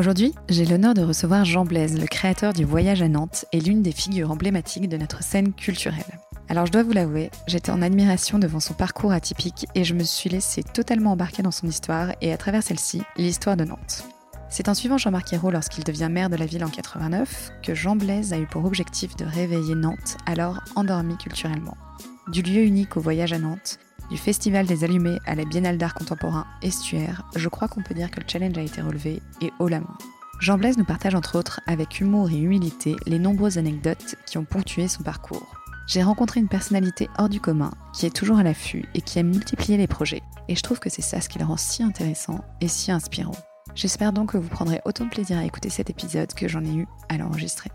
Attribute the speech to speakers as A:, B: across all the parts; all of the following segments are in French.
A: Aujourd'hui, j'ai l'honneur de recevoir Jean Blaise, le créateur du Voyage à Nantes et l'une des figures emblématiques de notre scène culturelle. Alors je dois vous l'avouer, j'étais en admiration devant son parcours atypique et je me suis laissé totalement embarquer dans son histoire et à travers celle-ci, l'histoire de Nantes. C'est en suivant Jean-Marc Ayrault lorsqu'il devient maire de la ville en 89 que Jean Blaise a eu pour objectif de réveiller Nantes, alors endormie culturellement. Du lieu unique au voyage à Nantes, du Festival des Allumés à la Biennale d'art contemporain Estuaire, je crois qu'on peut dire que le challenge a été relevé et haut la main. Jean Blaise nous partage entre autres avec humour et humilité les nombreuses anecdotes qui ont ponctué son parcours. J'ai rencontré une personnalité hors du commun, qui est toujours à l'affût et qui aime multiplier les projets. Et je trouve que c'est ça ce qui le rend si intéressant et si inspirant. J'espère donc que vous prendrez autant de plaisir à écouter cet épisode que j'en ai eu à l'enregistrer.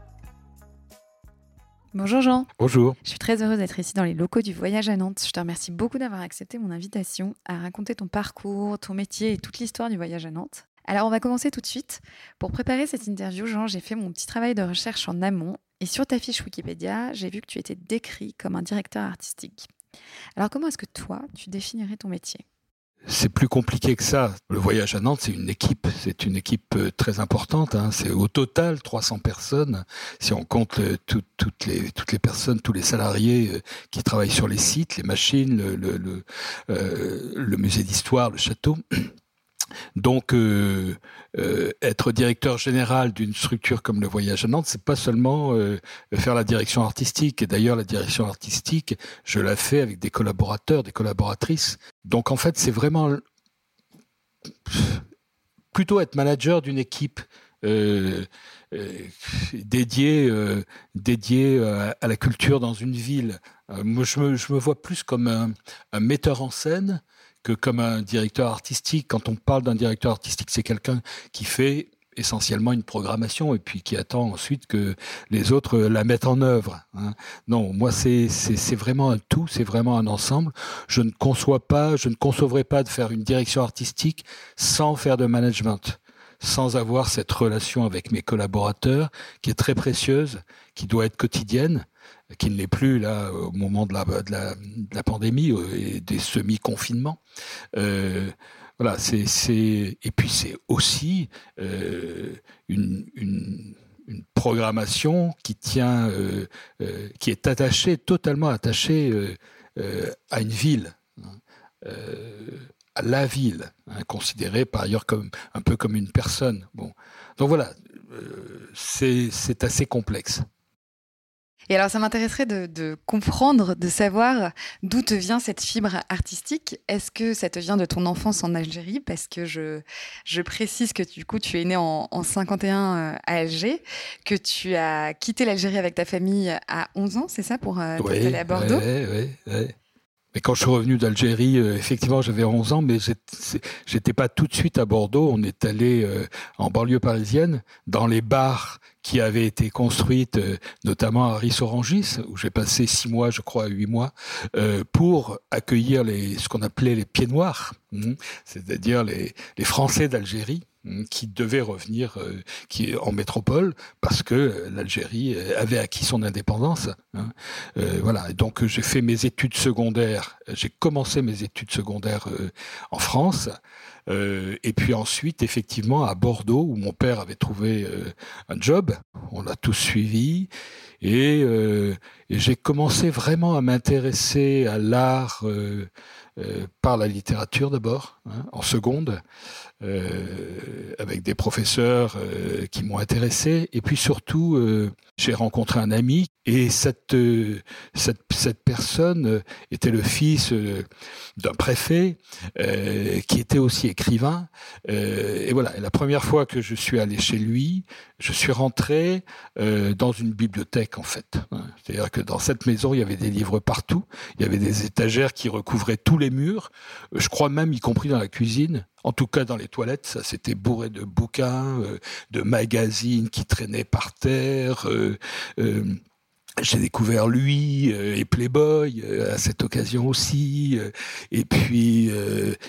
A: Bonjour Jean.
B: Bonjour.
A: Je suis très heureuse d'être ici dans les locaux du Voyage à Nantes. Je te remercie beaucoup d'avoir accepté mon invitation à raconter ton parcours, ton métier et toute l'histoire du Voyage à Nantes. Alors on va commencer tout de suite. Pour préparer cette interview, Jean, j'ai fait mon petit travail de recherche en amont et sur ta fiche Wikipédia, j'ai vu que tu étais décrit comme un directeur artistique. Alors comment est-ce que toi, tu définirais ton métier?
B: C'est plus compliqué que ça. Le voyage à Nantes, c'est une équipe, c'est une équipe euh, très importante. Hein. C'est au total 300 personnes, si on compte euh, toutes les personnes, tous les salariés euh, qui travaillent sur les sites, les machines, le musée d'histoire, le château. Donc, euh, euh, être directeur général d'une structure comme le Voyage à Nantes, c'est pas seulement euh, faire la direction artistique. Et d'ailleurs, la direction artistique, je la fais avec des collaborateurs, des collaboratrices. Donc, en fait, c'est vraiment plutôt être manager d'une équipe dédiée, dédiée à, la culture dans une ville. moi, je me, vois plus comme un metteur en scène que comme un directeur artistique. Quand on parle d'un directeur artistique, c'est quelqu'un qui fait essentiellement une programmation et puis qui attend ensuite que les autres la mettent en œuvre. Hein. Non, moi c'est c'est vraiment un tout, c'est vraiment un ensemble. Je ne conçois pas, je ne concevrai pas de faire une direction artistique sans faire de management, sans avoir cette relation avec mes collaborateurs qui est très précieuse, qui doit être quotidienne qui ne l'est plus là au moment de la, de la, pandémie euh, et des semi-confinements. Euh, voilà, c'est, c'est et puis c'est aussi euh, une, une, programmation qui tient, qui est attachée totalement attachée à une ville. Hein, à la ville, hein, considérée par ailleurs comme un peu comme une personne. Bon, donc voilà, c'est, c'est assez complexe.
A: Et alors, ça m'intéresserait de, comprendre, de savoir d'où te vient cette fibre artistique. Est-ce que ça te vient de ton enfance en Algérie? Parce que je, je précise que du coup, tu es né en, en 51 euh, à Alger, que tu as quitté l'Algérie avec ta famille à 11 ans, c'est ça, pour euh, aller à Bordeaux?
B: Oui, oui, oui. Mais quand je suis revenu d'Algérie, euh, effectivement, j'avais 11 ans, mais j'étais pas tout de suite à Bordeaux. On est allé euh, en banlieue parisienne, dans les bars qui avaient été construites, euh, notamment à Rissorangis, où j'ai passé six mois, je crois, huit mois, pour accueillir ce qu'on appelait les pieds noirs, hein, c'est-à-dire les Français d'Algérie qui devait revenir euh, qui en métropole parce que l'Algérie avait acquis son indépendance. Hein. Euh, voilà. Donc j'ai fait mes études secondaires. J'ai commencé mes études secondaires euh, en France. Euh, et puis ensuite, effectivement, à Bordeaux, où mon père avait trouvé un job, on l'a tous suivi, et, et j'ai commencé vraiment à m'intéresser à l'art par la littérature d'abord, hein, en seconde, euh, avec des professeurs euh, qui m'ont intéressé. Et puis surtout, euh, j'ai rencontré un ami et cette, cette, cette personne était le fils d'un préfet qui était aussi écrivain. et voilà, et la première fois que je suis allé chez lui, je suis rentré dans une bibliothèque en fait. C'est-à-dire que dans cette maison, il y avait des livres partout, il y avait des étagères qui recouvraient tous les murs, je crois même y compris dans la cuisine. En tout cas, dans les toilettes, ça s'était bourré de bouquins, euh, de magazines qui traînaient par terre. Euh, euh, j'ai découvert lui euh, et Playboy euh, à cette occasion aussi, euh, et puis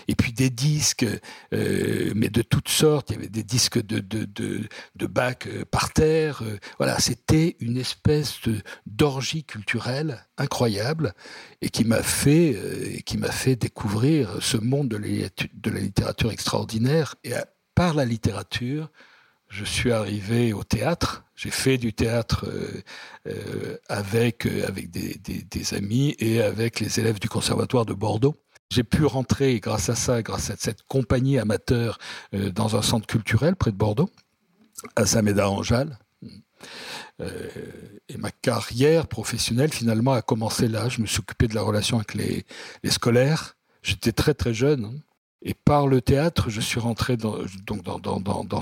B: et puis des disques, mais de toutes sortes. Il y avait des disques de de de, de Bach par terre. voilà, c'était une espèce d'orgie culturelle incroyable et qui m'a fait qui m'a fait découvrir ce monde de la, de la littérature extraordinaire et par la littérature je suis arrivé au théâtre. J'ai fait du théâtre euh, euh, avec, euh, avec des, amis et avec les élèves du conservatoire de Bordeaux. J'ai pu rentrer grâce à ça, grâce à cette compagnie amateur, dans un centre culturel près de Bordeaux, à Saint-Médard-en-Jalles. et ma carrière professionnelle finalement a commencé là. Je me suis occupé de la relation avec les, les scolaires. J'étais très très jeune. Hein. Et par le théâtre, je suis rentré dans,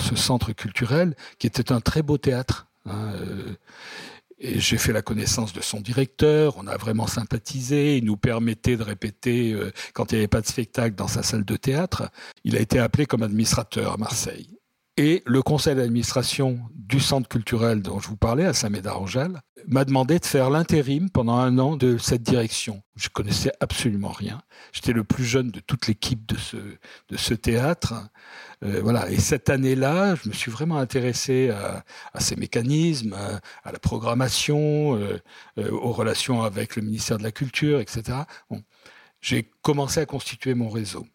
B: ce centre culturel qui était un très beau théâtre. Hein, euh, et j'ai fait la connaissance de son directeur, on a vraiment sympathisé, il nous permettait de répéter euh, quand il n'y avait pas de spectacle dans sa salle de théâtre. Il a été appelé comme administrateur à Marseille. Et le conseil d'administration du centre culturel dont je vous parlais, à Saint-Médard-en-Jalles, m'a demandé de faire l'intérim pendant un an de cette direction. Je connaissais absolument rien. J'étais le plus jeune de toute l'équipe de ce, de ce théâtre. Euh, voilà. Et cette année-là, je me suis vraiment intéressé à, à ces mécanismes, à, la programmation, euh, euh, aux relations avec le ministère de la Culture, etc. Bon. J'ai commencé à constituer mon réseau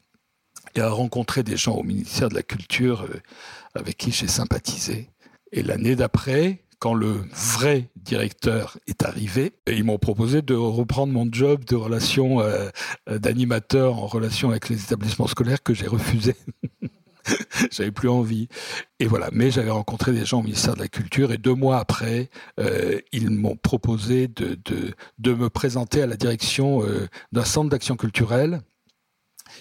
B: et à rencontrer des gens au ministère de la Culture euh, avec qui j'ai sympathisé. Et l'année d'après, quand le vrai directeur est arrivé, ils m'ont proposé de reprendre mon job de relation euh, d'animateur en relation avec les établissements scolaires que j'ai refusé. j'avais plus envie. Et voilà. Mais j'avais rencontré des gens au ministère de la Culture et deux mois après, euh, ils m'ont proposé de, me présenter à la direction euh, d'un centre d'action culturelle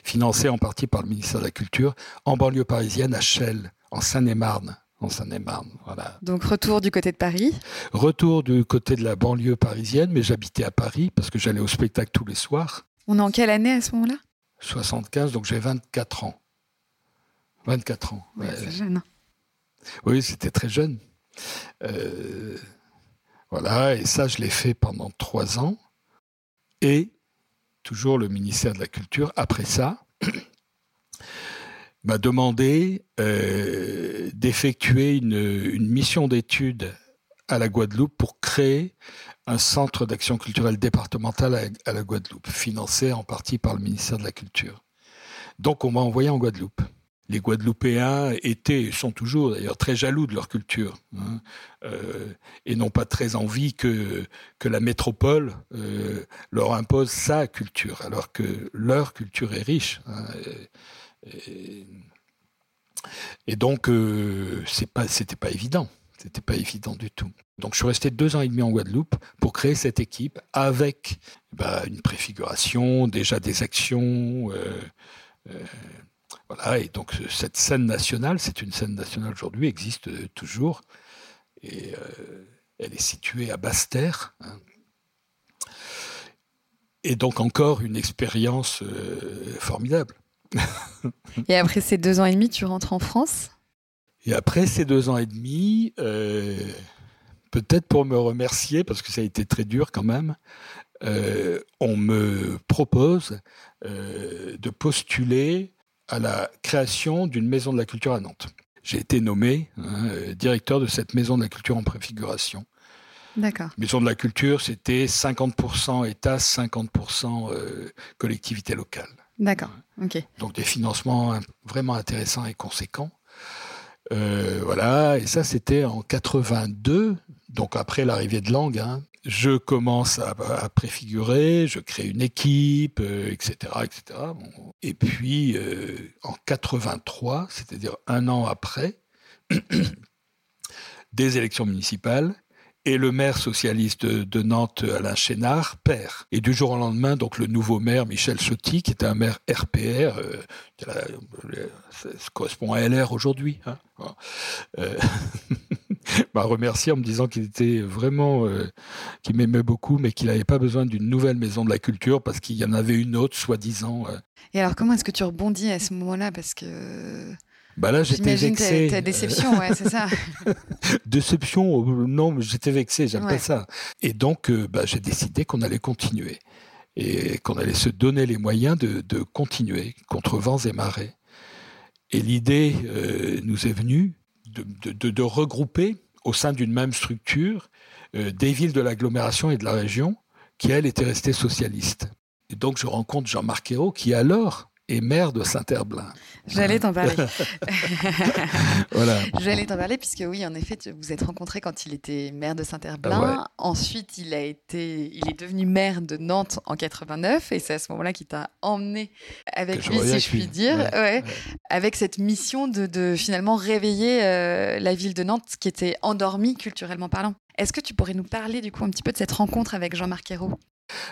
B: financé en partie par le ministère de la Culture, en banlieue parisienne, à Chelles, en Seine-et-Marne. En Seine-et-Marne, voilà.
A: Donc retour du côté de Paris?
B: Retour du côté de la banlieue parisienne, mais j'habitais à Paris parce que j'allais au spectacle tous les soirs.
A: On est en quelle année à ce moment-là?
B: 75, donc j'ai 24 ans. 24 ans.
A: Ouais, c'est jeune.
B: Oui, c'était très jeune. Euh, voilà, et ça, je l'ai fait pendant trois ans. Et toujours le ministère de la Culture, après ça, m'a demandé euh, d'effectuer une, mission d'études à la Guadeloupe pour créer un centre d'action culturelle départementale à, la Guadeloupe, financé en partie par le ministère de la Culture. Donc on m'a envoyé en Guadeloupe les Guadeloupéens étaient, sont toujours d'ailleurs très jaloux de leur culture, hein, euh, et n'ont pas très envie que, la métropole euh, leur impose sa culture, alors que leur culture est riche. Hein, et, donc, euh, c'est pas, c'était pas évident. Pas évident du tout. Donc, je suis resté deux ans et demi en Guadeloupe pour créer cette équipe avec bah, une préfiguration, déjà des actions. Euh voilà, et donc cette scène nationale, c'est une scène nationale aujourd'hui, existe toujours, et euh, elle est située à Basse-Terre. Hein. Et donc encore une expérience euh, formidable.
A: et après ces deux ans et demi, tu rentres en France?
B: Et après ces deux ans et demi, euh, peut-être pour me remercier, parce que ça a été très dur quand même, on me propose de postuler à la création d'une maison de la culture à Nantes. J'ai été nommé hein, directeur de cette maison de la culture en préfiguration.
A: D'accord.
B: Maison de la culture, c'était 50% État, 50% euh, collectivité locale.
A: D'accord, ok.
B: Donc des financements vraiment intéressants et conséquents. Euh, voilà, et ça c'était en 82, donc après l'arrivée de Lang, hein, je commence à, préfigurer, je crée une équipe, etc., euh, etc. Et puis euh, en 83, c'est-à-dire un an après, des élections municipales, et le maire socialiste de, Nantes, Alain Chénard, perd. Et du jour au lendemain, donc le nouveau maire, Michel Sotti, qui était un maire RPR, euh, ça correspond à LR aujourd'hui, hein, m'a remercié en me disant qu'il était vraiment, euh, qu'il m'aimait beaucoup, mais qu'il n'avait pas besoin d'une nouvelle maison de la culture parce qu'il y en avait une autre, soi-disant. Euh.
A: Et alors, comment est-ce que tu rebondis à ce moment-là? Parce que.
B: Bah là, j'étais vexé.
A: Ta, déception, ouais, c'est ça.
B: déception, non, mais j'étais vexé, j'aime pas ça. Et donc, bah, j'ai décidé qu'on allait continuer et qu'on allait se donner les moyens de, de continuer contre vents et marées. Et l'idée euh, nous est venue de, de, de, regrouper au sein d'une même structure euh, des villes de l'agglomération et de la région qui, elles, étaient restées socialistes. Et donc je rencontre Jean-Marc Ayrault qui alors est maire de Saint-Herblain.
A: J'allais t'en parler. voilà. J'allais t'en parler puisque oui, en effet, vous êtes rencontrés quand il était maire de Saint-Herblain. Ensuite, il a été, il est devenu maire de Nantes en 89 et c'est à ce moment-là qu'il t'a emmené avec lui, si je puis dire, ouais, avec cette mission de, de finalement réveiller euh, la ville de Nantes qui était endormie culturellement parlant. Est-ce que tu pourrais nous parler du coup un petit peu de cette rencontre avec Jean-Marc Ayrault?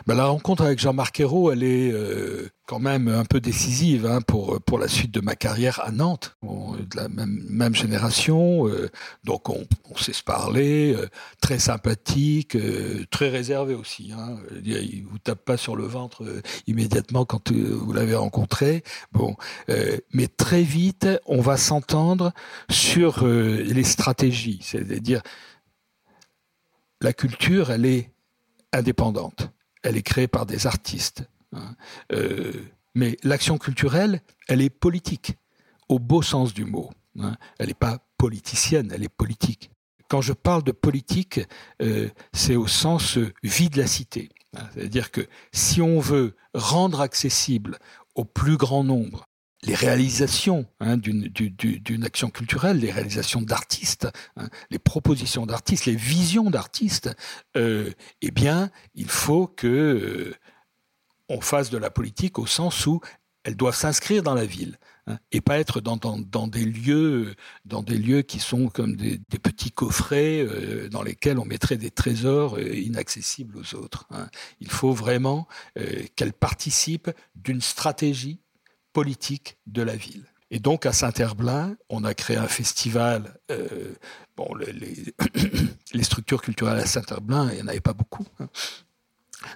B: Ben, la rencontre avec Jean-Marc Ayrault, elle est euh, quand même un peu décisive hein, pour pour la suite de ma carrière à Nantes. de la même, même génération, euh, donc on, on, sait se parler, euh, très sympathique, très réservé aussi. Hein. Il vous tape pas sur le ventre immédiatement quand vous l'avez rencontré. Bon, mais très vite, on va s'entendre sur les stratégies, c'est-à-dire la culture, elle est indépendante elle est créée par des artistes. Hein. Euh, mais l'action culturelle, elle est politique, au beau sens du mot. Hein. Elle n'est pas politicienne, elle est politique. Quand je parle de politique, euh, c'est au sens vie de la cité. Hein. C'est-à-dire que si on veut rendre accessible au plus grand nombre les réalisations hein, d'une action culturelle, les réalisations d'artistes, hein, les propositions d'artistes, les visions d'artistes, euh, eh bien, il faut que euh, on fasse de la politique au sens où elles doivent s'inscrire dans la ville hein, et pas être dans, des lieux, dans des lieux qui sont comme des, petits coffrets euh, dans lesquels on mettrait des trésors inaccessibles aux autres. Il faut vraiment qu'elles participent d'une stratégie politique de la ville. Et donc à Saint-Herblain, on a créé un festival. Euh, bon, les, structures culturelles à Saint-Herblain, il n'y en avait pas beaucoup. Hein.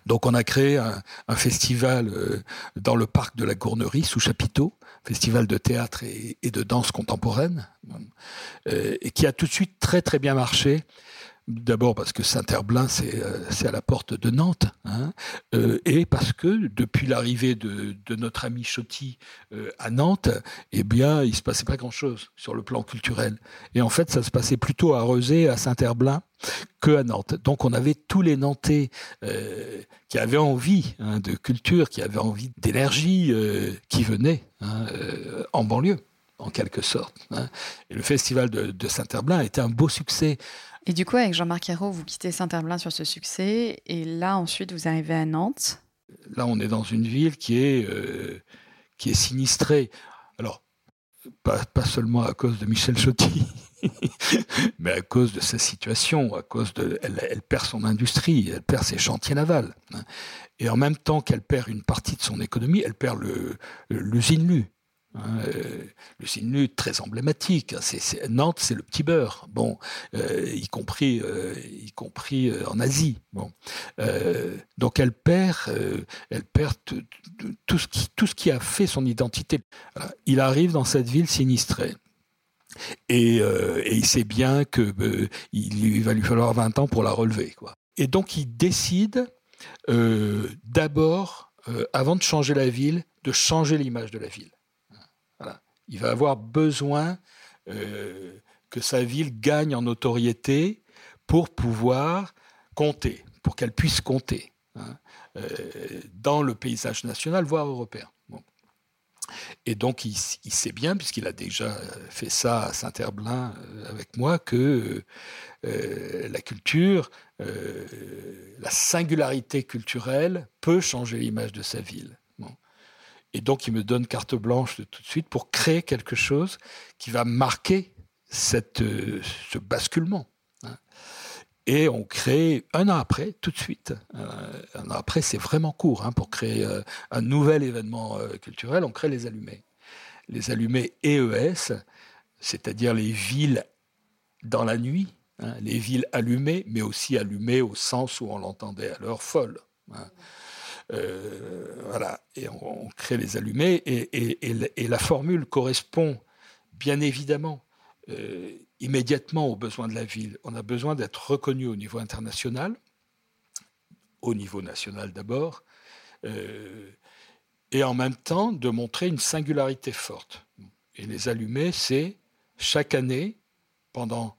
B: Donc on a créé un, festival euh, dans le parc de la Gournerie sous chapiteau, festival de théâtre et, et de danse contemporaine, euh, et qui a tout de suite très très bien marché. D'abord parce que Saint-Herblain, c'est euh, à la porte de Nantes, hein, euh, et parce que depuis l'arrivée de, de, notre ami Chotti euh, à Nantes, eh bien, il se passait pas grand-chose sur le plan culturel. Et en fait, ça se passait plutôt à Rezé, à Saint-Herblain, que à Nantes. Donc, on avait tous les Nantais qui avaient envie hein, de culture, qui avaient envie d'énergie, qui venaient hein, en banlieue, en quelque sorte. Et le festival de, de Saint-Herblain a été un beau succès.
A: Et du coup, avec Jean-Marc Ayrault, vous quittez Saint-Herblain sur ce succès, et là, ensuite, vous arrivez à Nantes.
B: Là, on est dans une ville qui est, euh, qui est sinistrée. Alors, pas, pas, seulement à cause de Michel Chotti, mais à cause de sa situation, à cause de, elle, elle, perd son industrie, elle perd ses chantiers navals, et en même temps qu'elle perd une partie de son économie, elle perd l'usine Lu, Hein, le signe très emblématique. Hein, Nantes, c'est le petit beurre. Bon, euh, y compris, euh, y compris en Asie. Bon, donc elle perd, elle perd tout ce qui, tout ce qui a fait son identité. Il arrive dans cette ville sinistrée. Et, et il sait bien que il, va lui falloir 20 ans pour la relever. Quoi. Et donc il décide d'abord, avant de changer la ville, de changer l'image de la ville. Il va avoir besoin euh, que sa ville gagne en notoriété pour pouvoir compter, pour qu'elle puisse compter hein, euh, dans le paysage national, voire européen. Et donc, il, sait bien, puisqu'il a déjà fait ça à Saint-Herblain euh, avec moi, que la culture, la singularité culturelle peut changer l'image de sa ville. Et donc, il me donne carte blanche tout de suite pour créer quelque chose qui va marquer euh, ce basculement. Hein. Et on crée un an après, tout de suite. Euh, un an après, c'est vraiment court hein, pour créer euh, un nouvel événement culturel. On crée les allumés. Les allumés EES, c'est-à-dire les villes dans la nuit, hein, les villes allumées, mais aussi allumées au sens où on l'entendait alors folle. Euh, voilà, et on, crée les allumés, et, la formule correspond bien évidemment, euh, immédiatement aux besoins de la ville. On a besoin d'être reconnu au niveau international, au niveau national d'abord, euh, et en même temps de montrer une singularité forte. Et les allumer, c'est chaque année, pendant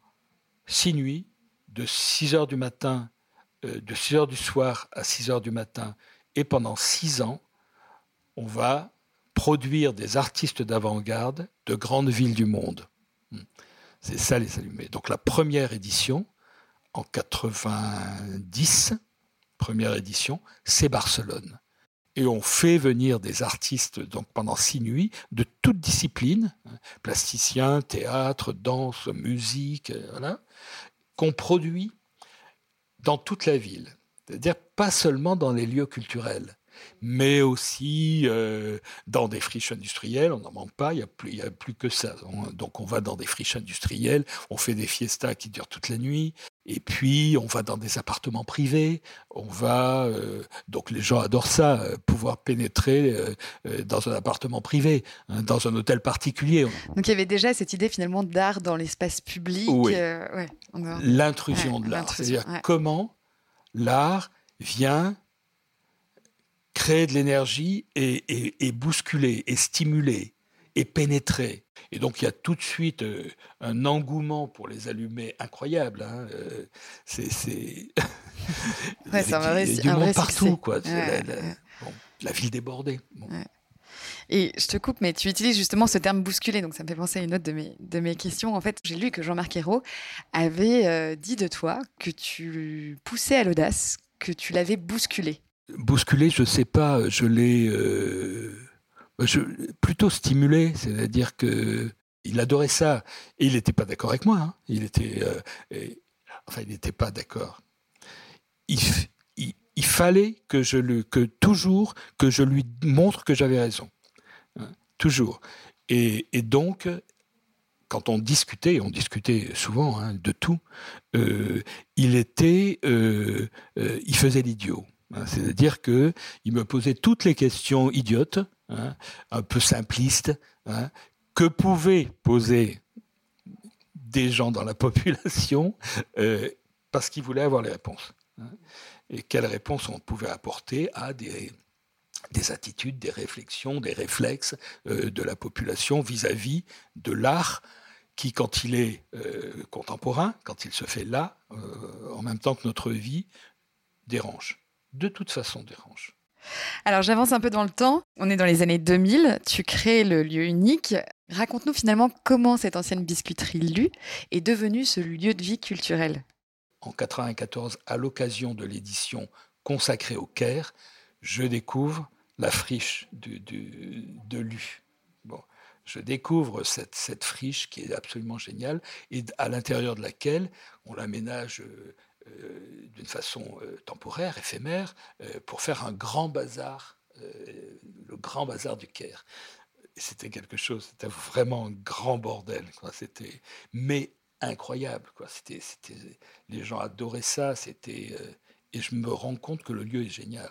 B: six nuits, de 6 heures du matin, de 6 heures du soir à 6 heures du matin, et pendant six ans, on va produire des artistes d'avant-garde de grandes villes du monde. Hmm. C'est ça les allumés. Donc la première édition, en 90, première édition, c'est Barcelone. Et on fait venir des artistes donc pendant six nuits de toutes disciplines, hein, plasticiens, théâtre, danse, musique, euh, voilà, qu'on produit dans toute la ville. C'est-à-dire pas seulement dans les lieux culturels, mais aussi euh, dans des friches industrielles. On n'en manque pas, il n'y a, plus, a plus que ça. donc on va dans des friches industrielles, on fait des fiestas qui durent toute la nuit, et puis on va dans des appartements privés, on va, euh, donc les gens adorent ça, euh, pouvoir pénétrer dans un appartement privé, hein, dans un hôtel particulier.
A: Donc il y avait déjà cette idée finalement d'art dans l'espace public.
B: Oui. L'intrusion de l'art, c'est-à-dire comment l'art vient créer de l'énergie et, bousculer, et stimuler, et pénétrer. Et donc il y a tout de suite euh, un engouement pour les allumer incroyable. Hein, euh, c'est
A: ouais, un
B: du monde partout, quoi. la, ville débordée.
A: Et je te coupe, mais tu utilises justement ce terme bousculer, donc ça me fait penser à une autre de mes, de mes questions. En fait, j'ai lu que Jean-Marc Ayrault avait euh, dit de toi que tu poussais à l'audace, que tu l'avais bousculé.
B: Bousculé, je sais pas, je l'ai euh, plutôt stimulé, c'est-à-dire que il adorait ça et il n'était pas d'accord avec moi. Hein. Il était, euh, enfin, il n'était pas d'accord. Il, il, fallait que je le, que toujours que je lui montre que j'avais raison, toujours. Et, donc, quand on discutait, on discutait souvent hein, de tout, euh, il était, il faisait l'idiot. Hein, c'est-à-dire que il me posait toutes les questions idiotes, hein, un peu simplistes, que pouvaient poser des gens dans la population euh, parce qu'ils voulaient avoir les réponses. Et quelles réponses on pouvait apporter à des, des attitudes, des réflexions, des réflexes euh, de la population vis-à-vis de l'art qui, quand il est euh, contemporain, quand il se fait là, en même temps que notre vie, dérange de toute façon dérange.
A: Alors j'avance un peu dans le temps. On est dans les années 2000. Tu crées le lieu unique. Raconte-nous finalement comment cette ancienne biscuiterie Lu est devenue ce lieu de vie culturel.
B: En 1994, à l'occasion de l'édition consacrée au Caire, je découvre la friche de Lu. Bon, je découvre cette, cette, friche qui est absolument géniale et à l'intérieur de laquelle on l'aménage euh, euh, d'une façon euh, temporaire, éphémère, pour faire un grand bazar, le grand bazar du Caire. C'était quelque chose, c'était vraiment un grand bordel. C'était, mais incroyable. Quoi. C'était, c'était, les gens adoraient ça. C'était, et je me rends compte que le lieu est génial.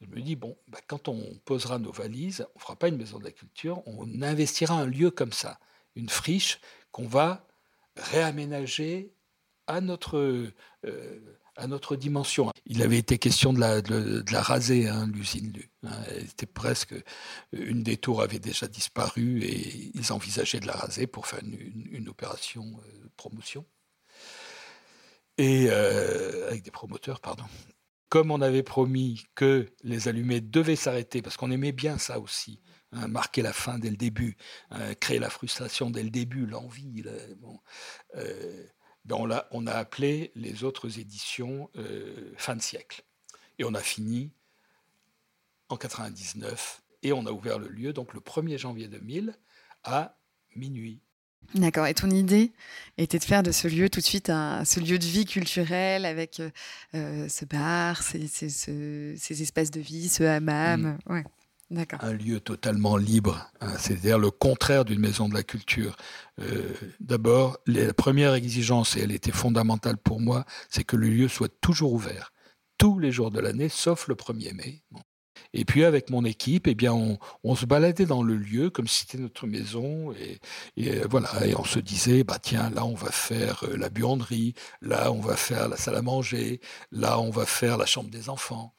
B: Je me dis, bon, bah, quand on posera nos valises, on ne fera pas une maison de la culture, on investira un lieu comme ça, une friche qu'on va réaménager à notre, euh, à notre dimension. Il avait été question de la, de, la raser, hein, l'usine. Hein. presque une des tours avait déjà disparu et ils envisageaient de la raser pour faire une, une, opération euh, promotion et euh, avec des promoteurs, pardon. Comme on avait promis que les allumés devaient s'arrêter, parce qu'on aimait bien ça aussi, hein, marquer la fin dès le début, créer la frustration dès le début, l'envie. Bon, ben, on, a, on, a, appelé les autres éditions euh, fin de siècle. Et on a fini en 99 et on a ouvert le lieu donc le 1er janvier 2000 à minuit.
A: D'accord. Et ton idée était de faire de ce lieu tout de suite un, ce lieu de vie culturel avec euh, ce bar, ces, ces, espaces de vie, ce hammam? Mmh. Ouais
B: un lieu totalement libre, hein, c'est-à-dire le contraire d'une maison de la culture. Euh, D'abord, la première exigence, et elle était fondamentale pour moi, c'est que le lieu soit toujours ouvert, tous les jours de l'année, sauf le 1er mai. Et puis avec mon équipe, eh bien, on, se baladait dans le lieu comme si c'était notre maison, et, euh, voilà, et on se disait, bah tiens, là on va faire euh, la buanderie, là on va faire la salle à manger, là on va faire la chambre des enfants.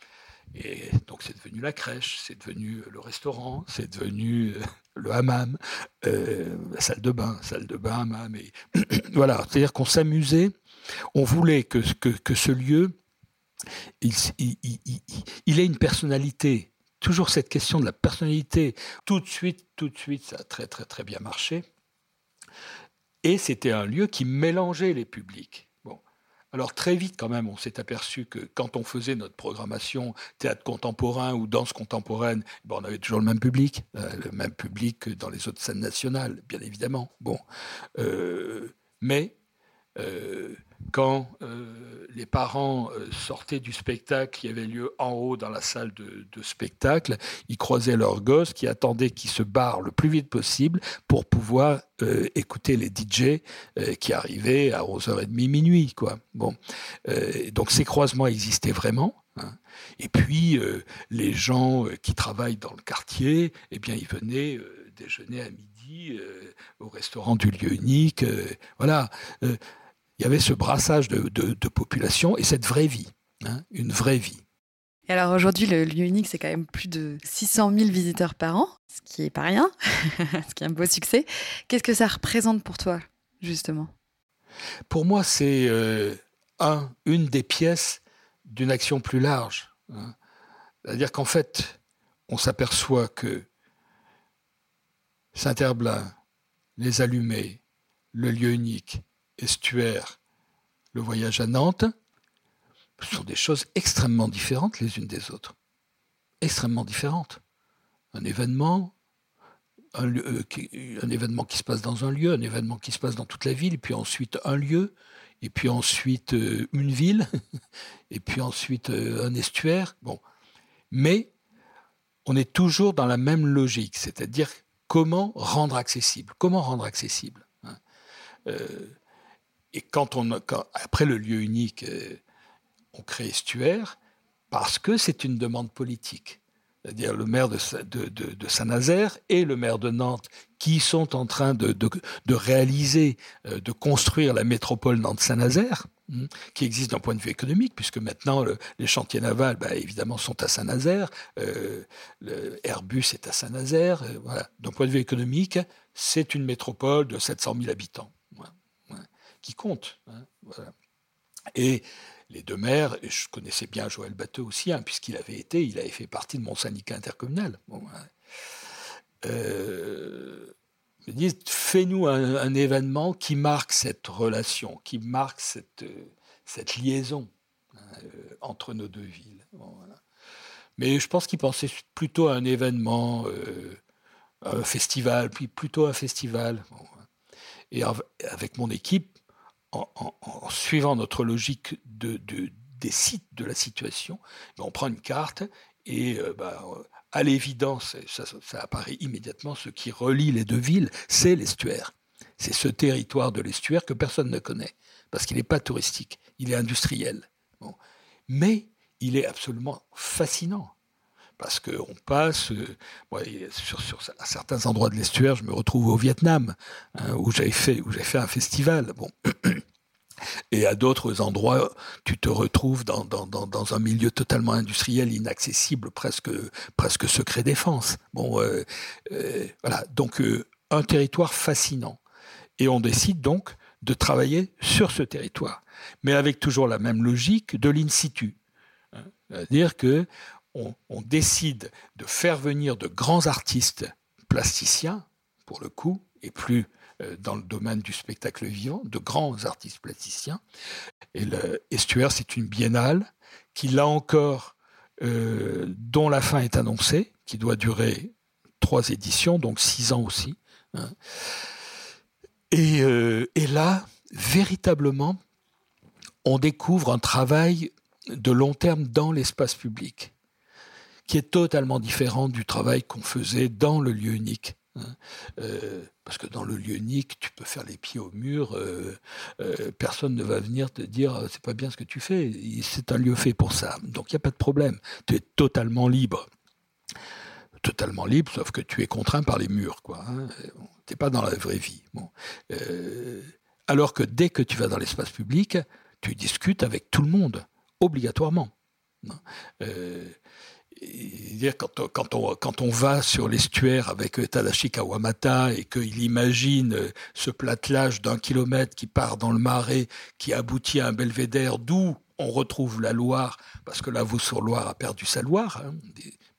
B: Et donc c'est devenu la crèche, c'est devenu le restaurant, c'est devenu le hammam, la salle de bain, salle de bain, hammam. Et voilà, c'est-à-dire qu'on s'amusait, on voulait que ce lieu il, il, a une personnalité. Toujours cette question de la personnalité. Tout de suite, tout de suite, ça a très très très bien marché. Et c'était un lieu qui mélangeait les publics. Bon. Alors très vite quand même, on s'est aperçu que quand on faisait notre programmation théâtre contemporain ou danse contemporaine, on avait toujours le même public, euh, le même public que dans les autres scènes nationales, bien évidemment. Bon, euh, mais euh, quand euh, les parents euh, sortaient du spectacle qui avait lieu en haut dans la salle de, spectacle, ils croisaient leurs gosses qui attendaient qu'ils se barrent le plus vite possible pour pouvoir euh, écouter les DJ qui arrivaient à 11h30 minuit. Quoi. Bon. donc ces croisements existaient vraiment. Hein. Et puis les gens qui travaillent dans le quartier, eh bien ils venaient déjeuner à midi au restaurant du lieu unique. voilà il y avait ce brassage de, population et cette vraie vie, hein, une vraie vie.
A: Et alors aujourd'hui, le lieu unique, c'est quand même plus de 600 000 visiteurs par an, ce qui est pas rien, ce qui est un beau succès. Qu'est-ce que ça représente pour toi, justement?
B: Pour moi, c'est euh, un, une des pièces d'une action plus large. Hein. C'est-à-dire qu'en fait, on s'aperçoit que Saint-Herblain, les allumés, le lieu unique, estuaire, le voyage à Nantes, sont des choses extrêmement différentes les unes des autres. Extrêmement différentes. Un événement, un, euh, un, événement qui se passe dans un lieu, un événement qui se passe dans toute la ville, puis ensuite un lieu, et puis ensuite euh, une ville, et puis ensuite euh, un estuaire. Mais on est toujours dans la même logique, c'est-à-dire comment rendre accessible. Comment rendre accessible hein. Et quand on, après le lieu unique, euh, on crée Estuaire, parce que c'est une demande politique. C'est-à-dire le maire de, Saint-Nazaire et le maire de Nantes, qui sont en train de, réaliser, euh, de construire la métropole Nantes-Saint-Nazaire, hmm, qui existe d'un point de vue économique, puisque maintenant les chantiers navals, bah, évidemment, sont à Saint-Nazaire, euh, Airbus est à Saint-Nazaire. D'un point de vue économique, c'est une métropole de 700 000 habitants qui compte. Hein, et les deux maires, et je connaissais bien Joël Batteux aussi, hein, puisqu'il avait été, il avait fait partie de mon syndicat intercommunal. Bon, hein. euh, me disent, fais-nous un, événement qui marque cette relation, qui marque cette, cette liaison euh, entre nos deux villes. Mais je pense qu'ils pensaient plutôt à un événement, euh, un festival, puis plutôt un festival. Et avec mon équipe, en, suivant notre logique de, des sites de la situation, ben, on prend une carte et euh, ben, à l'évidence, ça, apparaît immédiatement, ce qui relie les deux villes, c'est l'estuaire. C'est ce territoire de l'estuaire que personne ne connaît, parce qu'il n'est pas touristique, il est industriel. Mais il est absolument fascinant parce qu'on passe euh, sur, à certains endroits de l'estuaire, je me retrouve au Vietnam hein, où j'avais fait où fait un festival. Bon. Et à d'autres endroits, tu te retrouves dans, dans, dans, un milieu totalement industriel, inaccessible, presque, presque secret défense. Bon, euh, euh, voilà. Donc, un territoire fascinant. Et on décide donc de travailler sur ce territoire, mais avec toujours la même logique de l'in situ. Hein. C'est-à-dire que on, décide de faire venir de grands artistes plasticiens, pour le coup, et plus euh, dans le domaine du spectacle vivant, de grands artistes plasticiens. Et le Estuaire, c'est une biennale qui, là encore, euh, dont la fin est annoncée, qui doit durer trois éditions, donc six ans aussi. Hein. Euh, et, là, véritablement, on découvre un travail de long terme dans l'espace public qui est totalement différent du travail qu'on faisait dans le lieu unique. Hein. Euh, parce que dans le lieu unique, tu peux faire les pieds au mur, euh, euh, personne ne va venir te dire c'est pas bien ce que tu fais, c'est un lieu fait pour ça, donc il n'y a pas de problème, tu es totalement libre. totalement libre, sauf que tu es contraint par les murs. Hein. tu n'es pas dans la vraie vie. Bon. alors que dès que tu vas dans l'espace public, tu discutes avec tout le monde, obligatoirement. Euh, quand, on, quand, on, quand on va sur l'estuaire avec Tadashi Kawamata et qu'il imagine ce platelage d'un kilomètre qui part dans le marais, qui aboutit à un belvédère, d'où on retrouve la Loire, parce que la Vaux-sur-Loire a perdu sa Loire. Hein,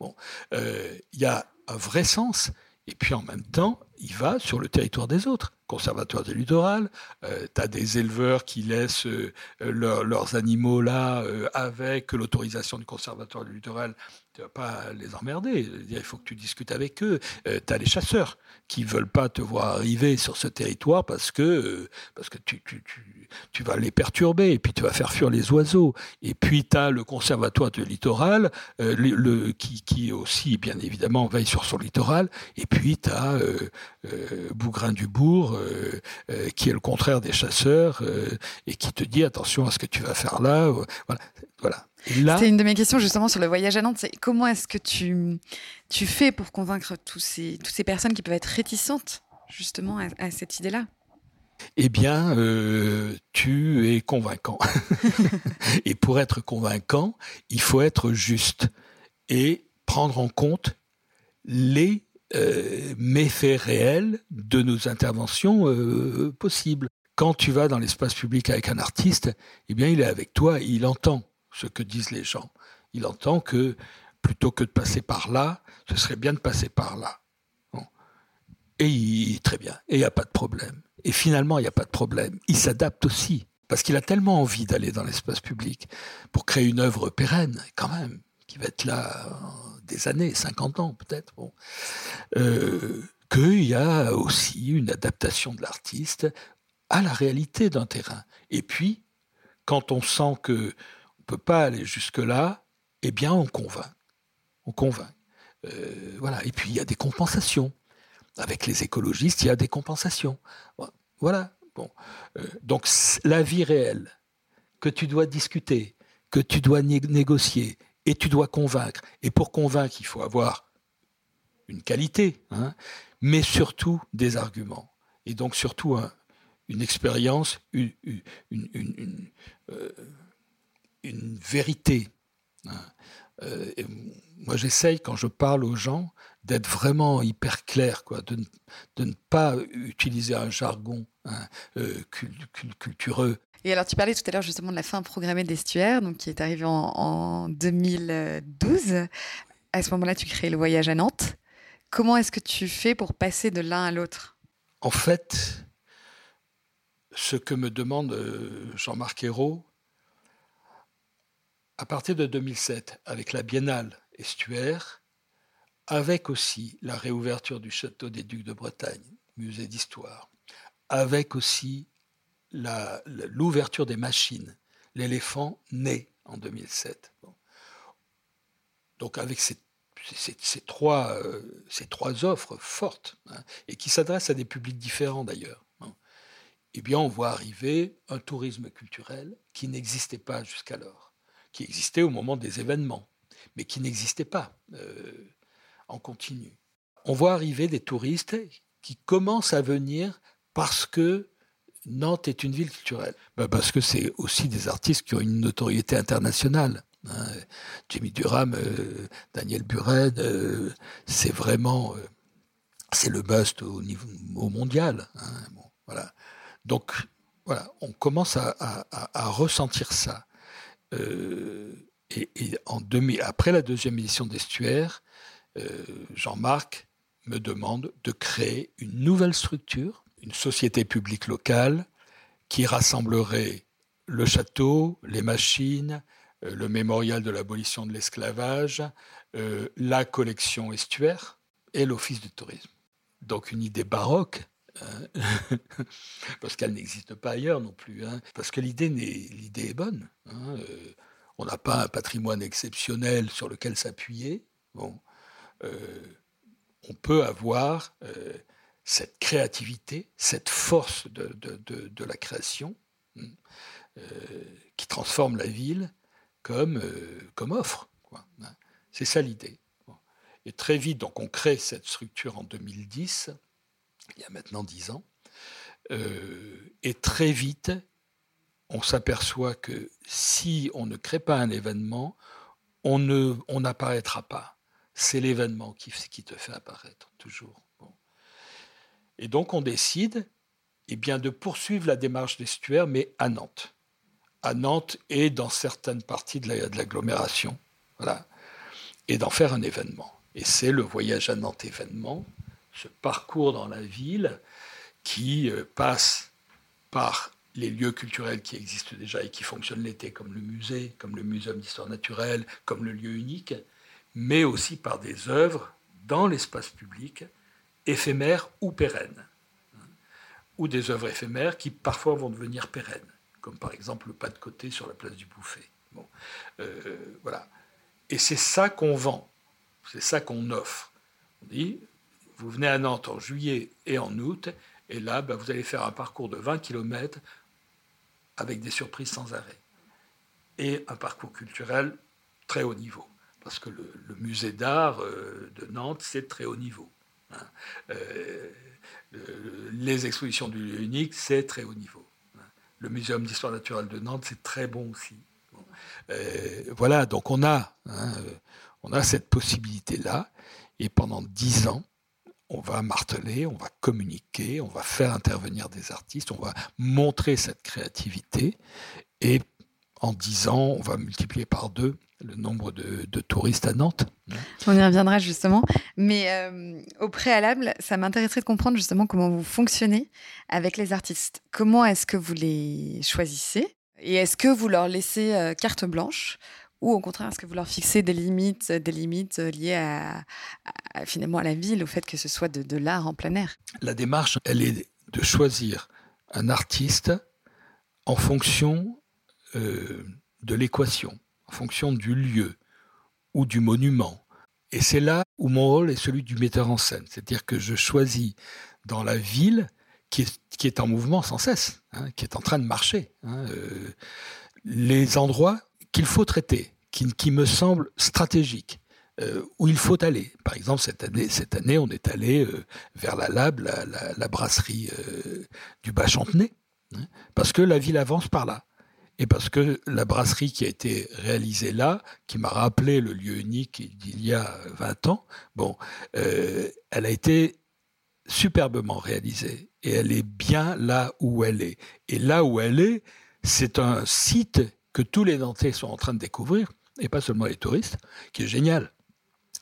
B: bon, euh, il y a un vrai sens. Et puis en même temps, il va sur le territoire des autres. Conservatoire du littoral, euh, tu as des éleveurs qui laissent euh, leurs animaux là euh, avec l'autorisation du conservatoire du littoral. Tu vas pas les emmerder. Il faut que tu discutes avec eux. tu as les chasseurs qui veulent pas te voir arriver sur ce territoire parce que, parce que tu, tu, tu, tu, vas les perturber et puis tu vas faire fuir les oiseaux. Et puis tu as le conservatoire du littoral le, qui, qui aussi, bien évidemment, veille sur son littoral. Et puis tu as euh, Bougrin du Bourg, euh, euh, qui est le contraire des chasseurs, et qui te dit attention à ce que tu vas faire là. voilà. voilà.
A: C'était une de mes questions justement sur le voyage à Nantes. C'est comment est-ce que tu, tu fais pour convaincre tous ces, toutes ces personnes qui peuvent être réticentes justement à, cette idée-là?
B: Eh bien, tu es convaincant. et pour être convaincant, il faut être juste et prendre en compte les euh, méfaits réels de nos interventions euh, possibles. Quand tu vas dans l'espace public avec un artiste, eh bien, il est avec toi, il entend ce que disent les gens. Il entend que plutôt que de passer par là, ce serait bien de passer par là. Et il, très bien, et il n'y a pas de problème. Et finalement, il n'y a pas de problème. Il s'adapte aussi, parce qu'il a tellement envie d'aller dans l'espace public pour créer une œuvre pérenne, quand même, qui va être là des années, 50 ans peut-être, bon, euh, qu'il y a aussi une adaptation de l'artiste à la réalité d'un terrain. Et puis, quand on sent que on peut pas aller jusque-là, eh bien, on convainc. On convainc. Euh, voilà. Et puis, il y a des compensations. Avec les écologistes, il y a des compensations. Voilà. Bon. Euh, donc, la vie réelle, que tu dois discuter, que tu dois négocier, et tu dois convaincre. Et pour convaincre, il faut avoir une qualité, hein, mais surtout des arguments. Et donc surtout une expérience, une, euh, vérité. Hein. Euh, moi, j'essaye, quand je parle aux gens, d'être vraiment hyper clair, quoi, de, ne pas utiliser un jargon hein, euh, cultureux.
A: Et alors, tu parlais tout à l'heure justement de la fin programmée d'Estuaire, donc qui est arrivée en, 2012. À ce moment-là, tu crées le voyage à Nantes. Comment est-ce que tu fais pour passer de l'un à l'autre?
B: En fait, ce que me demande euh, Jean-Marc Ayrault, à partir de 2007, avec la Biennale Estuaire, avec aussi la réouverture du château des Ducs de Bretagne, musée d'histoire, avec aussi l'ouverture des machines. L'éléphant naît en 2007. Donc avec ces, trois, euh, ces trois offres fortes, hein, et qui s'adressent à des publics différents d'ailleurs, hein, eh bien on voit arriver un tourisme culturel qui n'existait pas jusqu'alors, qui existait au moment des événements, mais qui n'existait pas euh, en continu. On voit arriver des touristes qui commencent à venir parce que Nantes est une ville culturelle bah, Parce que c'est aussi des artistes qui ont une notoriété internationale. Hein. Jimmy Durham, euh, Daniel Buren, euh, c'est vraiment euh, le must au niveau mondial. Hein. voilà. Donc voilà, on commence à, ressentir ça. et, en demi, après la deuxième édition d'Estuaire, Jean-Marc me demande de créer une nouvelle structure une société publique locale qui rassemblerait le château, les machines, euh, le mémorial de l'abolition de l'esclavage, euh, la collection estuaire et l'office du tourisme. Donc une idée baroque, hein, parce qu'elle n'existe pas ailleurs non plus, hein, parce que l'idée, l'idée est bonne. Hein, euh, on n'a pas un patrimoine exceptionnel sur lequel s'appuyer. Bon, on peut avoir cette créativité, cette force de, de, la création hmm, euh, qui transforme la ville comme, euh, comme offre. Hein. C'est ça l'idée. Et très vite, donc on crée cette structure en 2010, il y a maintenant dix ans, euh, et très vite, on s'aperçoit que si on ne crée pas un événement, on n'apparaîtra on pas. C'est l'événement qui, qui, te fait apparaître, toujours. Et donc on décide eh de poursuivre la démarche d'estuaire, mais à Nantes. À Nantes et dans certaines parties de l'agglomération. voilà. Et d'en faire un événement. Et c'est le voyage à Nantes événement, ce parcours dans la ville qui euh, passe par les lieux culturels qui existent déjà et qui fonctionnent l'été, comme le musée, comme le muséum d'histoire naturelle, comme le lieu unique, mais aussi par des œuvres dans l'espace public, éphémères ou pérennes, ou des œuvres éphémères qui parfois vont devenir pérennes, comme par exemple le pas de côté sur la place du Bouffet. Euh, voilà. Et c'est ça qu'on vend, c'est ça qu'on offre. On dit, vous venez à Nantes en juillet et en août, et là, ben, vous allez faire un parcours de 20 km avec des surprises sans arrêt. Et un parcours culturel très haut niveau. Parce que le, musée d'art euh, de Nantes, c'est très haut niveau. Hein. Euh, les expositions du lieu unique, c'est très haut niveau. Le muséum d'histoire naturelle de Nantes, c'est très bon aussi. Euh, voilà, donc on a, hein, on a cette possibilité-là. Et pendant dix ans, on va marteler, on va communiquer, on va faire intervenir des artistes, on va montrer cette créativité. Et en dix ans, on va multiplier par deux le nombre de, touristes à Nantes.
A: On y reviendra justement. Mais euh, au préalable, ça m'intéresserait de comprendre justement comment vous fonctionnez avec les artistes. Comment est-ce que vous les choisissez? Et est-ce que vous leur laissez euh, carte blanche? Ou au contraire, est-ce que vous leur fixez des limites, des limites liées à, finalement à la ville, au fait que ce soit de, l'art en plein air?
B: La démarche, elle est de choisir un artiste en fonction euh, de l'équation, en fonction du lieu ou du monument. Et c'est là où mon rôle est celui du metteur en scène. C'est-à-dire que je choisis dans la ville qui est, en mouvement sans cesse, hein, qui est en train de marcher, hein, euh, les endroits qu'il faut traiter, qui, me semblent stratégiques. Euh, où il faut aller. Par exemple, cette année, cette année on est allé euh, vers la Lab, la, brasserie du Bas-Chantenay, hein, parce que la ville avance par là. Et parce que la brasserie qui a été réalisée là, qui m'a rappelé le lieu unique d'il y a 20 ans, bon, elle a été superbement réalisée. Et elle est bien là où elle est. Et là où elle est, c'est un site que tous les Nantais sont en train de découvrir, et pas seulement les touristes, qui est génial.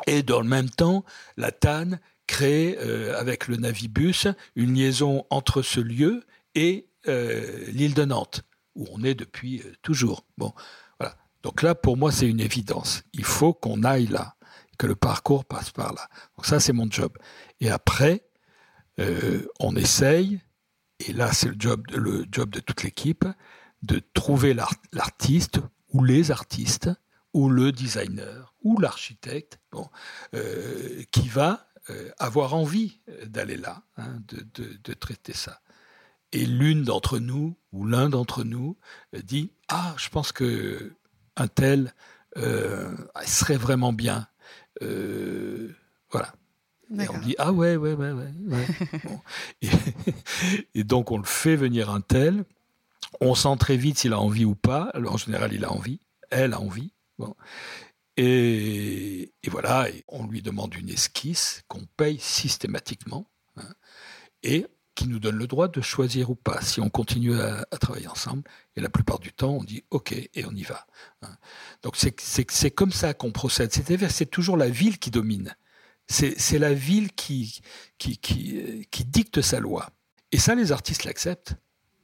B: Et dans le même temps, la TAN crée euh, avec le Navibus une liaison entre ce lieu et euh, l'île de Nantes, où on est depuis euh, toujours. Bon, voilà. Donc là, pour moi, c'est une évidence. Il faut qu'on aille là, que le parcours passe par là. Donc ça, c'est mon job. Et après, on essaye, et là, c'est le job, de toute l'équipe, de trouver l'artiste ou les artistes ou le designer ou l'architecte euh, qui va euh, avoir envie d'aller là, hein, de, traiter ça. Et l'une d'entre nous ou l'un d'entre nous dit ah je pense que un tel euh, serait vraiment bien voilà et on dit ah ouais ouais ouais ouais, et, et, donc on le fait venir un tel on sent très vite s'il a envie ou pas. Alors, en général, il a envie. Elle a envie. Bon. Et, voilà, on lui demande une esquisse qu'on paye systématiquement hein, et qui nous donne le droit de choisir ou pas si on continue à, travailler ensemble. Et la plupart du temps, on dit OK et on y va. Hein. Donc c'est comme ça qu'on procède. C'est-à-dire c'est toujours la ville qui domine. C'est la ville qui, qui, qui, qui dicte sa loi. Et ça, les artistes l'acceptent.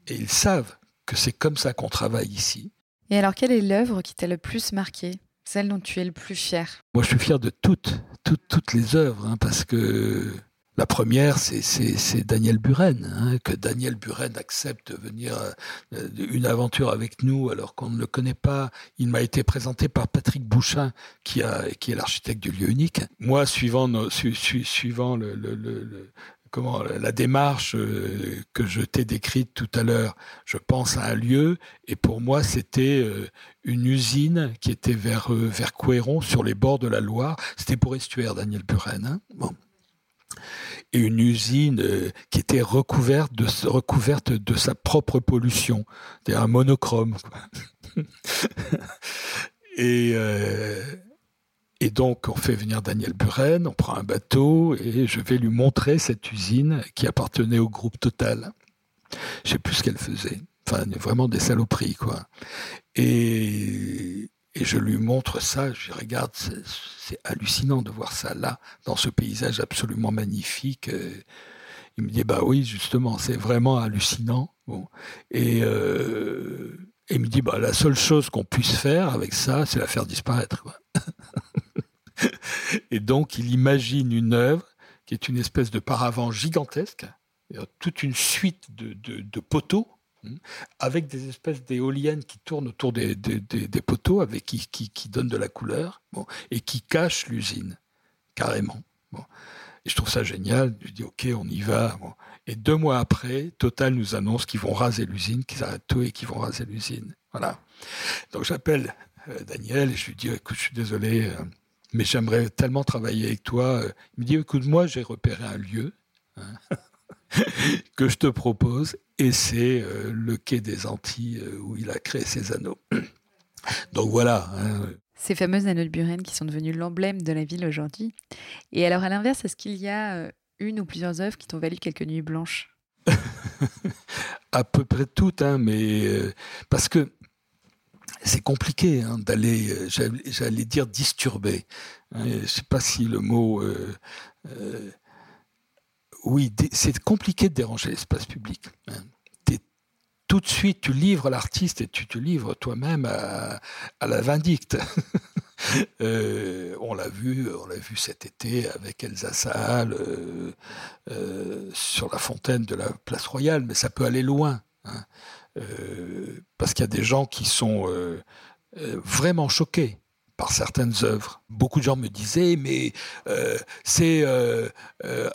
B: Et ils savent que c'est comme ça qu'on travaille ici.
A: Et alors, quelle est l'œuvre qui t'a le plus marqué? Celle dont tu es le plus fier?
B: Moi, je suis fier de toutes, toutes, toutes les œuvres, hein, parce que la première, c'est Daniel Buren, hein, que Daniel Buren accepte de venir euh, une aventure avec nous alors qu'on ne le connaît pas. Il m'a été présenté par Patrick Bouchin, qui, est l'architecte du lieu unique. Moi, suivant, la démarche que je t'ai décrite tout à l'heure. Je pense à un lieu et pour moi c'était une usine qui était vers vers Couéron sur les bords de la Loire. C'était pour Estuaire, Daniel Buren. Hein bon et une usine qui était recouverte de, recouverte de sa propre pollution, c'est un monochrome. et, et donc, on fait venir Daniel Buren, on prend un bateau et je vais lui montrer cette usine qui appartenait au groupe Total. Je sais plus ce qu'elle faisait. Enfin, vraiment des saloperies, quoi. Et, et je lui montre ça, je regarde, c'est hallucinant de voir ça là, dans ce paysage absolument magnifique. Il me dit, bah oui, justement, c'est vraiment hallucinant. Bon. Et, euh, il me dit, bah, la seule chose qu'on puisse faire avec ça, c'est la faire disparaître. Et donc, il imagine une œuvre qui est une espèce de paravent gigantesque, toute une suite de, poteaux, avec des espèces d'éoliennes qui tournent autour des, poteaux, avec qui, qui, donnent de la couleur, et qui cachent l'usine, carrément. Et je trouve ça génial. Je dis, OK, on y va. Et deux mois après, Total nous annonce qu'ils vont raser l'usine, qu'ils arrêtent tout et qu'ils vont raser l'usine. Voilà. Donc j'appelle euh, Daniel et je lui dis, écoute, je suis désolé, euh, mais j'aimerais tellement travailler avec toi. Il me dit, écoute, moi, j'ai repéré un lieu hein, que je te propose, et c'est euh, le quai des Antilles euh, où il a créé ses anneaux. Donc voilà. Hein.
A: Ces fameux anneaux de Buren qui sont devenus l'emblème de la ville aujourd'hui. Et alors, à l'inverse, est-ce qu'il y a euh, une ou plusieurs œuvres qui t'ont valu quelques nuits blanches?
B: À peu près toutes, hein, mais parce que c'est compliqué hein, d'aller, j'allais dire disturber. Je ne sais pas si le mot. Euh, euh, oui, c'est compliqué de déranger l'espace public. Hein. Tout de suite, tu livres l'artiste et tu te livres toi-même à, la vindicte. on l'a vu, on l'a vu cet été avec Elsa Saal sur la fontaine de la Place Royale, mais ça peut aller loin. Euh, parce qu'il y a des gens qui sont euh, euh, vraiment choqués par certaines œuvres. Beaucoup de gens me disaient, mais c'est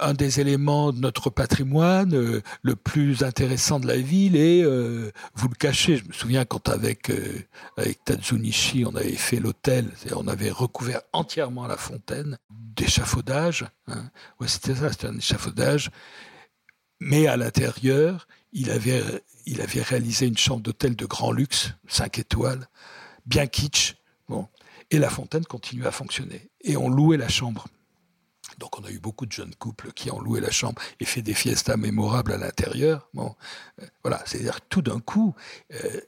B: un des éléments de notre patrimoine le plus intéressant de la ville et vous le cachez. Je me souviens quand avec avec Tadzunishi, on avait fait l'hôtel, on avait recouvert entièrement la fontaine d'échafaudage. Hein. C'était ça, c'était un échafaudage. Mais à l'intérieur, il avait il avait réalisé une chambre d'hôtel de grand luxe, 5 étoiles, bien kitsch. Et la fontaine continuait à fonctionner. Et on louait la chambre. Donc on a eu beaucoup de jeunes couples qui ont loué la chambre et fait des fiestas mémorables à l'intérieur. Bon, euh, voilà, c'est-à-dire tout d'un coup, euh,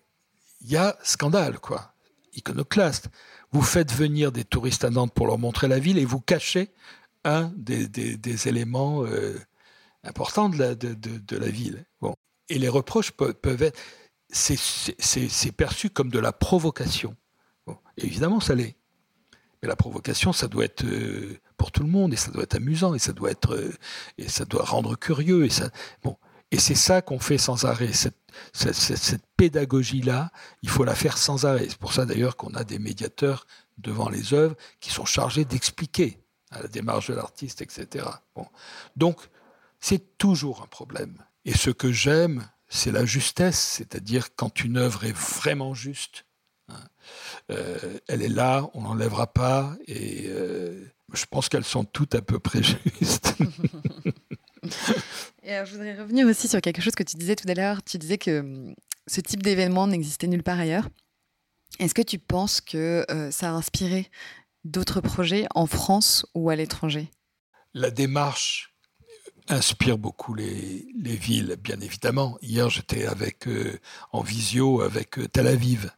B: il y a scandale, quoi. Iconoclaste. Vous faites venir des touristes à Nantes pour leur montrer la ville et vous cachez un des, éléments euh, importants de la, ville. Bon. Et les reproches peuvent, être. C'est perçu comme de la provocation. Évidemment, ça l'est. Mais la provocation, ça doit être euh, pour tout le monde, et ça doit être amusant, et ça doit être, euh, et ça doit rendre curieux, et ça, bon. Et c'est ça qu'on fait sans arrêt. Cette, pédagogie-là, il faut la faire sans arrêt. C'est pour ça d'ailleurs qu'on a des médiateurs devant les œuvres qui sont chargés d'expliquer à la démarche de l'artiste, etc. Bon. Donc, c'est toujours un problème. Et ce que j'aime, c'est la justesse, c'est-à-dire quand une œuvre est vraiment juste, hein, euh, elle est là, on n'enlèvera pas, et euh, je pense qu'elles sont toutes à peu près justes.
A: et je voudrais revenir aussi sur quelque chose que tu disais tout à l'heure. Tu disais que hum, ce type d'événement n'existait nulle part ailleurs. Est-ce que tu penses que euh, ça a inspiré d'autres projets en France ou à l'étranger?
B: La démarche inspire beaucoup les, les, villes, bien évidemment. Hier, j'étais avec en visio avec Tel Aviv.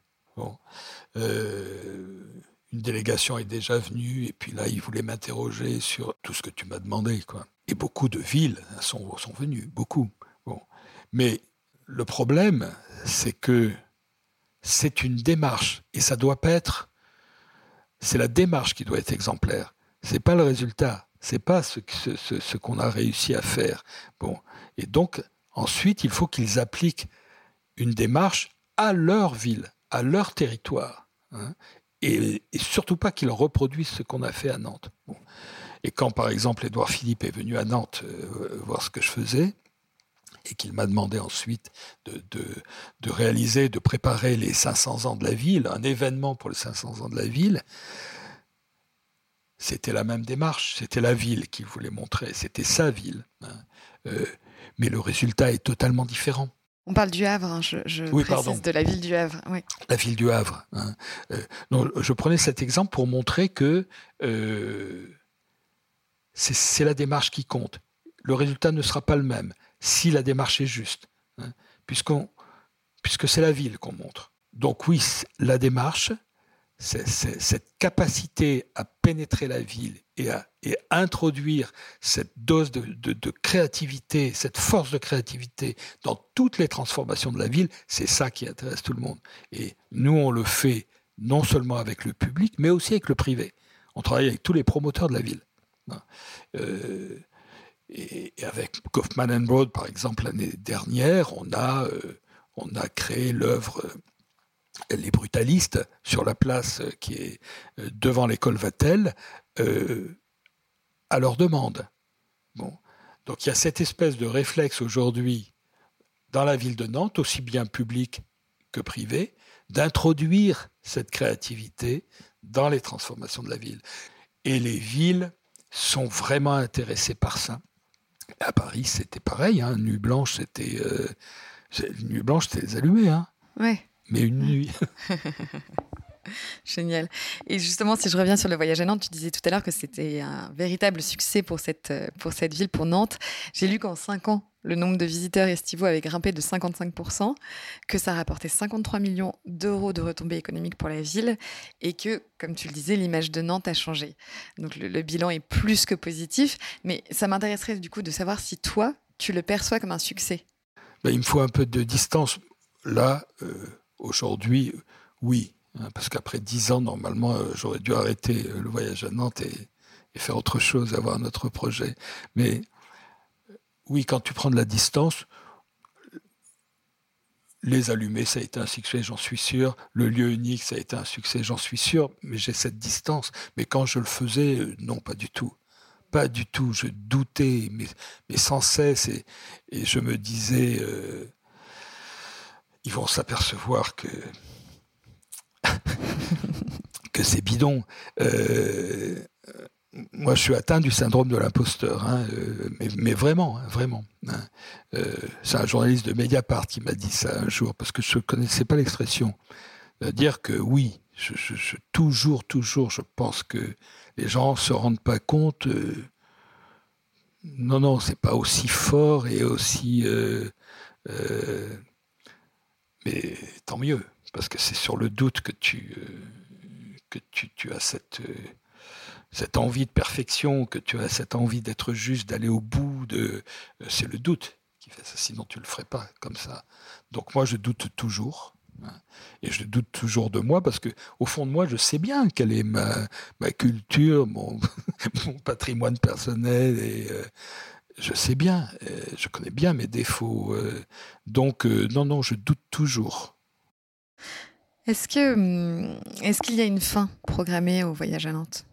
B: Euh, une délégation est déjà venue et puis là, ils voulaient m'interroger sur tout ce que tu m'as demandé, quoi. Et beaucoup de villes sont, sont venues, beaucoup. Bon. Mais le problème, c'est que c'est une démarche et ça doit pas être. C'est la démarche qui doit être exemplaire. C'est pas le résultat. C'est pas ce, ce, ce qu'on a réussi à faire. Bon. Et donc, ensuite, il faut qu'ils appliquent une démarche à leur ville, à leur territoire. Hein, et, surtout pas qu'ils reproduisent ce qu'on a fait à Nantes. Et quand, par exemple, Édouard Philippe est venu à Nantes voir ce que je faisais, et qu'il m'a demandé ensuite de, de, réaliser, de préparer les 500 ans de la ville, un événement pour les 500 ans de la ville, c'était la même démarche, c'était la ville qu'il voulait montrer, c'était sa ville. Hein. Euh, mais le résultat est totalement différent.
A: On parle du Havre, hein, je, je précise, de la ville du Havre. Oui.
B: La ville du Havre. Hein. Euh, je prenais cet exemple pour montrer que euh, c'est la démarche qui compte. Le résultat ne sera pas le même si la démarche est juste, hein, puisque c'est la ville qu'on montre. Donc oui, la démarche, cette capacité à pénétrer la ville et à introduire cette dose de, créativité, cette force de créativité dans toutes les transformations de la ville, c'est ça qui intéresse tout le monde. Et nous, on le fait non seulement avec le public, mais aussi avec le privé. On travaille avec tous les promoteurs de la ville. Hein. Euh, et, avec Kaufman Broad, par exemple, l'année dernière, on a, euh, créé l'œuvre Les Brutalistes sur la place euh, qui est devant l'école Vatel à leur demande. Bon. Donc il y a cette espèce de réflexe aujourd'hui dans la ville de Nantes, aussi bien public que privé, d'introduire cette créativité dans les transformations de la ville. Et les villes sont vraiment intéressées par ça. À Paris, c'était pareil. Hein. Nuit blanche, c'était euh, blanche, c'était les allumés. Hein.
A: Ouais.
B: Mais une nuit.
A: Génial. Et justement, si je reviens sur le voyage à Nantes, tu disais tout à l'heure que c'était un véritable succès pour cette, pour cette ville, pour Nantes. J'ai lu qu'en 5 ans, le nombre de visiteurs estivaux avait grimpé de 55%, que ça rapportait 53 millions d'euros de retombées économiques pour la ville et que, comme tu le disais, l'image de Nantes a changé. Donc le, bilan est plus que positif, mais ça m'intéresserait du coup de savoir si toi, tu le perçois comme un succès.
B: Ben, il me faut un peu de distance. Là, euh, aujourd'hui, oui, hein, parce qu'après dix ans, normalement, euh, j'aurais dû arrêter euh, le voyage à Nantes et, faire autre chose, avoir un autre projet. Mais oui, quand tu prends de la distance, les allumés, ça a été un succès, j'en suis sûr. Le lieu unique, ça a été un succès, j'en suis sûr. Mais j'ai cette distance. Mais quand je le faisais, euh, non, pas du tout. Pas du tout. Je doutais, mais, sans cesse. Et, je me disais, euh, ils vont s'apercevoir que que c'est bidon. Euh, moi, je suis atteint du syndrome de l'imposteur, hein, euh, mais, vraiment, hein, vraiment. Hein. Euh, c'est un journaliste de Mediapart qui m'a dit ça un jour, parce que je ne connaissais pas l'expression. dire que oui, toujours, toujours, je pense que les gens se rendent pas compte. Non, non, c'est pas aussi fort et aussi. Mais tant mieux, parce que c'est sur le doute que tu, que tu, as cette cette envie de perfection, que tu as cette envie d'être juste, d'aller au bout, de, euh, c'est le doute qui fait ça. Sinon, tu le ferais pas comme ça. Donc moi, je doute toujours. Hein, et je doute toujours de moi parce que au fond de moi, je sais bien quelle est ma, ma culture, mon, mon patrimoine personnel et euh, je sais bien, euh, je connais bien mes défauts. donc non, non, je doute toujours.
A: Est-ce que hum, est-ce qu'il y a une fin programmée au voyage à Nantes?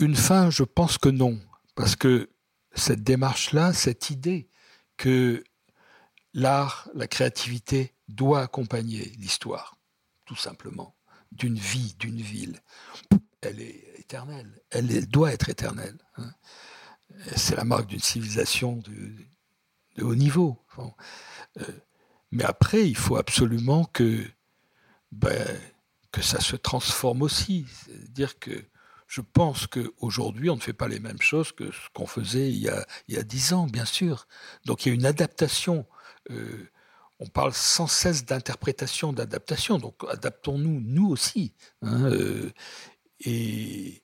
B: Une fin, je pense que non, parce que cette démarche-là, cette idée que l'art, la créativité doit accompagner l'histoire, tout simplement, d'une vie, d'une ville, elle est éternelle, elle, doit être éternelle. Hein. C'est la marque d'une civilisation de, haut niveau. Euh, mais après, il faut absolument que, ben, que ça se transforme aussi. C'est-à-dire que je pense qu'aujourd'hui, on ne fait pas les mêmes choses que ce qu'on faisait il y, a, dix ans, bien sûr. Donc il y a une adaptation. Euh, on parle sans cesse d'interprétation, d'adaptation. Donc adaptons-nous, nous aussi. Hein, euh, et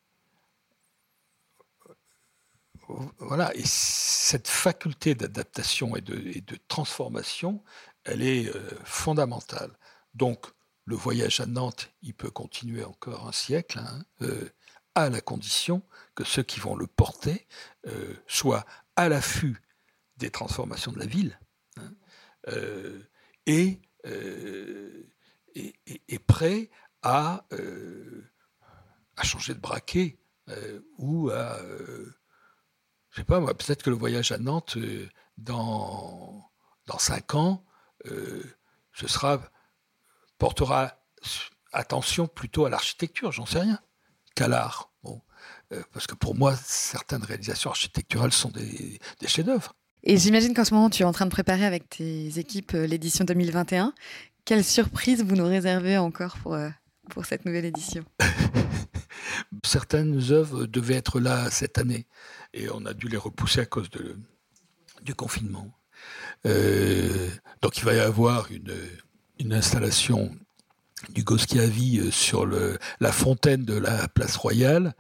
B: voilà. Et cette faculté d'adaptation et de, transformation, elle est euh, fondamentale. Donc le voyage à Nantes, il peut continuer encore un siècle. Hein, à la condition que ceux qui vont le porter euh, soient à l'affût des transformations de la ville hein, euh, euh, et, prêts à, changer de braquet ou à, je sais pas peut-être que le voyage à Nantes, dans, dans cinq ans, ce sera, portera attention plutôt à l'architecture, j'en sais rien, qu'à l'art. Bon. parce que pour moi, certaines réalisations architecturales sont des, des chefs-d'œuvre.
A: Et j'imagine qu'en ce moment, tu es en train de préparer avec tes équipes l'édition 2021. Quelle surprise vous nous réservez encore pour, euh, pour cette nouvelle édition?
B: Certaines œuvres devaient être là cette année et on a dû les repousser à cause de, du confinement. Euh, donc il va y avoir une, installation du Goschiavi euh, sur la fontaine de la place royale,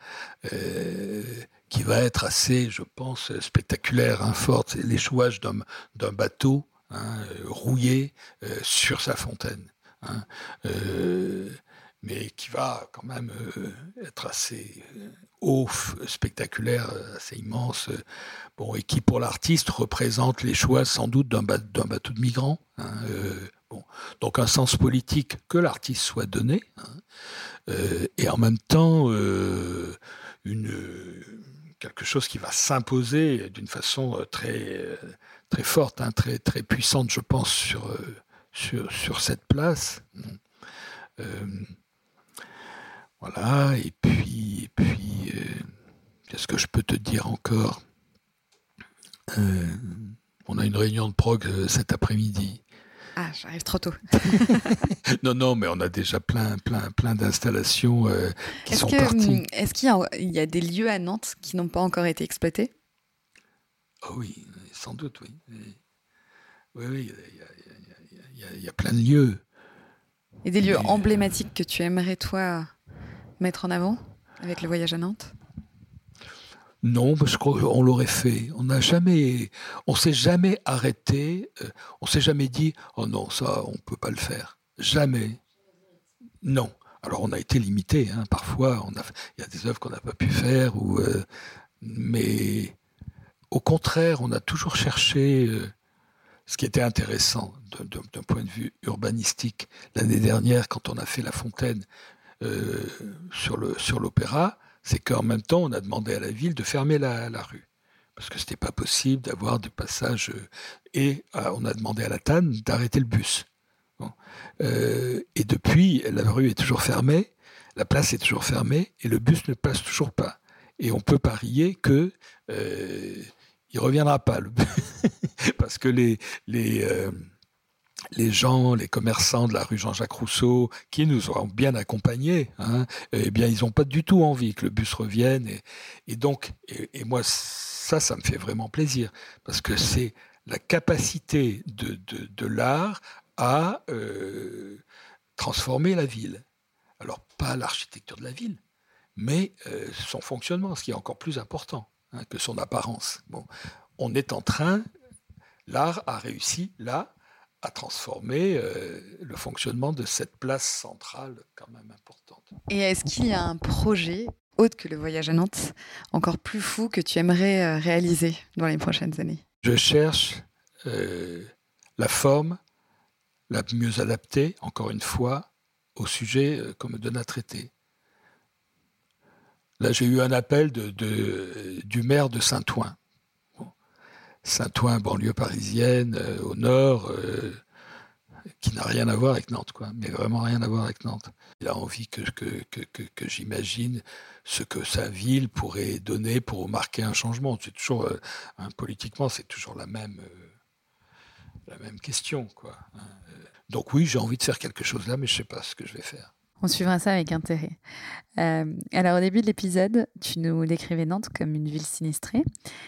B: qui va être assez, je pense, spectaculaire, hein, forte. L'échouage d'un bateau Hein, euh, rouillé euh, sur sa fontaine. Hein, euh, mais qui va quand même être assez spectaculaire, assez immense, bon, et qui pour l'artiste représente les choix sans doute d'un bateau de migrants. Hein, bon. Donc un sens politique que l'artiste soit donné, et en même temps quelque chose qui va s'imposer d'une façon très très forte, hein, très, très puissante, je pense, euh, sur, sur cette place. Euh, voilà, et puis, et puis euh, qu'est-ce que je peux te dire encore On a une réunion de prog cet après-midi.
A: Ah, j'arrive trop tôt.
B: non, non, mais on a déjà plein, plein, plein d'installations qui sont parties.
A: Est-ce qu'il y, y, a des lieux à Nantes qui n'ont pas encore été exploités?
B: Oh oui, sans doute, oui. Oui, oui, il y, a plein de lieux.
A: Et des lieux emblématiques que tu aimerais, toi, mettre en avant avec le voyage à Nantes?
B: Non, parce qu'on l'aurait fait. On n'a jamais, on s'est jamais arrêté. Euh, on s'est jamais dit, oh non, ça, on peut pas le faire. Jamais. Non. Alors on a été limité. Hein. Parfois, on a, il y a des œuvres qu'on n'a pas pu faire, euh, mais au contraire, on a toujours cherché euh, ce qui était intéressant d'un point de vue urbanistique. L'année dernière, quand on a fait la fontaine euh, sur l'opéra, c'est qu'en même temps, on a demandé à la ville de fermer la, rue. Parce que ce n'était pas possible d'avoir des passages. Euh, et on a demandé à la TAN d'arrêter le bus. et depuis, la rue est toujours fermée, la place est toujours fermée, et le bus ne passe toujours pas. Et on peut parier que il reviendra pas. Parce que les, les, euh, les gens, les commerçants de la rue Jean-Jacques Rousseau, qui nous ont bien accompagnés, hein, eh bien, ils n'ont pas du tout envie que le bus revienne. Et, donc, et, moi, ça, ça me fait vraiment plaisir, parce que c'est la capacité de, de, de l'art à euh, transformer la ville. Alors, pas l'architecture de la ville, mais euh, son fonctionnement, ce qui est encore plus important. Hein, que son apparence. Bon, on est en train, l'art a réussi là à transformer euh, le fonctionnement de cette place centrale quand même importante.
A: Et est-ce qu'il y a un projet autre que le voyage à Nantes, encore plus fou que tu aimerais euh, réaliser dans les prochaines années?
B: Je cherche euh, la forme la mieux adaptée, encore une fois, au sujet qu'on me donne à traiter. Là, j'ai eu un appel de, du maire de Saint-Ouen. Saint-Ouen, banlieue parisienne, euh, au nord, euh, qui n'a rien à voir avec Nantes, quoi, mais vraiment rien à voir avec Nantes. Il a envie que, j'imagine ce que sa ville pourrait donner pour marquer un changement. C'est toujours, euh, politiquement, c'est toujours la même, question, quoi. Hein. Donc oui, j'ai envie de faire quelque chose là, mais je sais pas ce que je vais faire.
A: On suivra ça avec intérêt. Euh, alors au début de l'épisode, tu nous décrivais Nantes comme une ville sinistrée.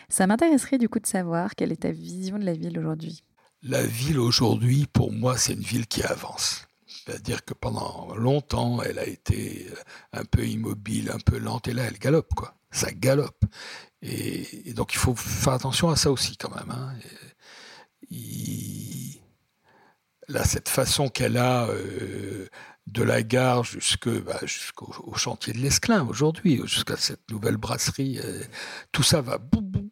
A: Ça m'intéresserait du coup de savoir quelle est ta vision de la ville aujourd'hui.
B: La ville aujourd'hui, pour moi, c'est une ville qui avance. C'est-à-dire que pendant longtemps, elle a été euh, un peu immobile, un peu lente, et là, elle galope, quoi. Ça galope. Et, donc, il faut faire attention à ça aussi, quand même. Hein. Là, cette façon qu'elle a euh, de la gare bah, jusqu'au chantier de l'Esclin aujourd'hui, jusqu'à cette nouvelle brasserie, euh, tout ça va,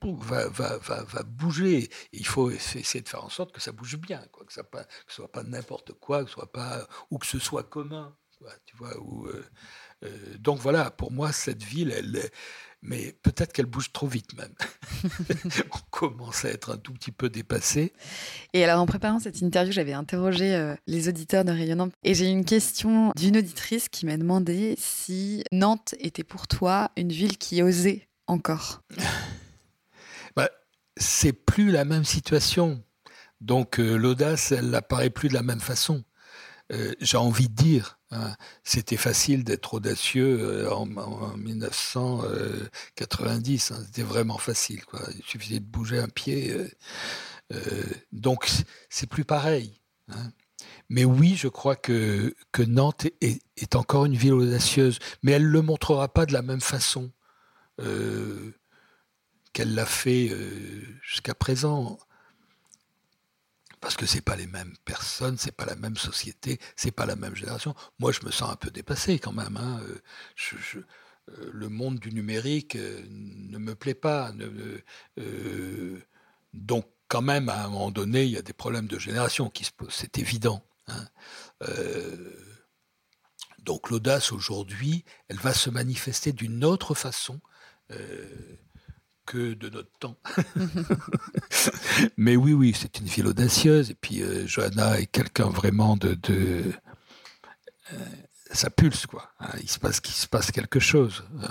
B: va, va, va, bouger. il faut essayer de faire en sorte que ça bouge bien, quoi, que ça ne soit pas n'importe quoi, que soit pas, ou que ce soit commun. Tu vois, donc voilà, pour moi, cette ville, elle, mais peut-être qu'elle bouge trop vite même. on commence à être un tout petit peu dépassé.
A: Et alors en préparant cette interview, j'avais interrogé euh, les auditeurs de Rayonnant et j'ai eu une question d'une auditrice qui m'a demandé si Nantes était pour toi une ville qui osait encore.
B: bah, c'est plus la même situation. Donc euh, l'audace, elle n'apparaît plus de la même façon. Euh, j'ai envie de dire, hein, c'était facile d'être audacieux euh, en, 1990. Hein, c'était vraiment facile. Il suffisait de bouger un pied. Euh, donc c'est plus pareil. Hein. Mais oui, je crois que, que Nantes est, encore une ville audacieuse, mais elle ne le montrera pas de la même façon qu'elle l'a fait jusqu'à présent parce que c'est pas les mêmes personnes, c'est pas la même société, c'est pas la même génération. Moi, je me sens un peu dépassé quand même. Hein. Euh, euh, le monde du numérique euh, ne me plaît pas. donc, quand même, à un moment donné, il y a des problèmes de génération qui se posent. C'est évident. Hein. donc, l'audace aujourd'hui, elle va se manifester d'une autre façon que de notre temps. Mais oui, oui, c'est une ville audacieuse. Et puis, euh, Johanna est quelqu'un vraiment de. de euh, ça pulse, quoi. Hein. il, se passe, quelque chose. Euh,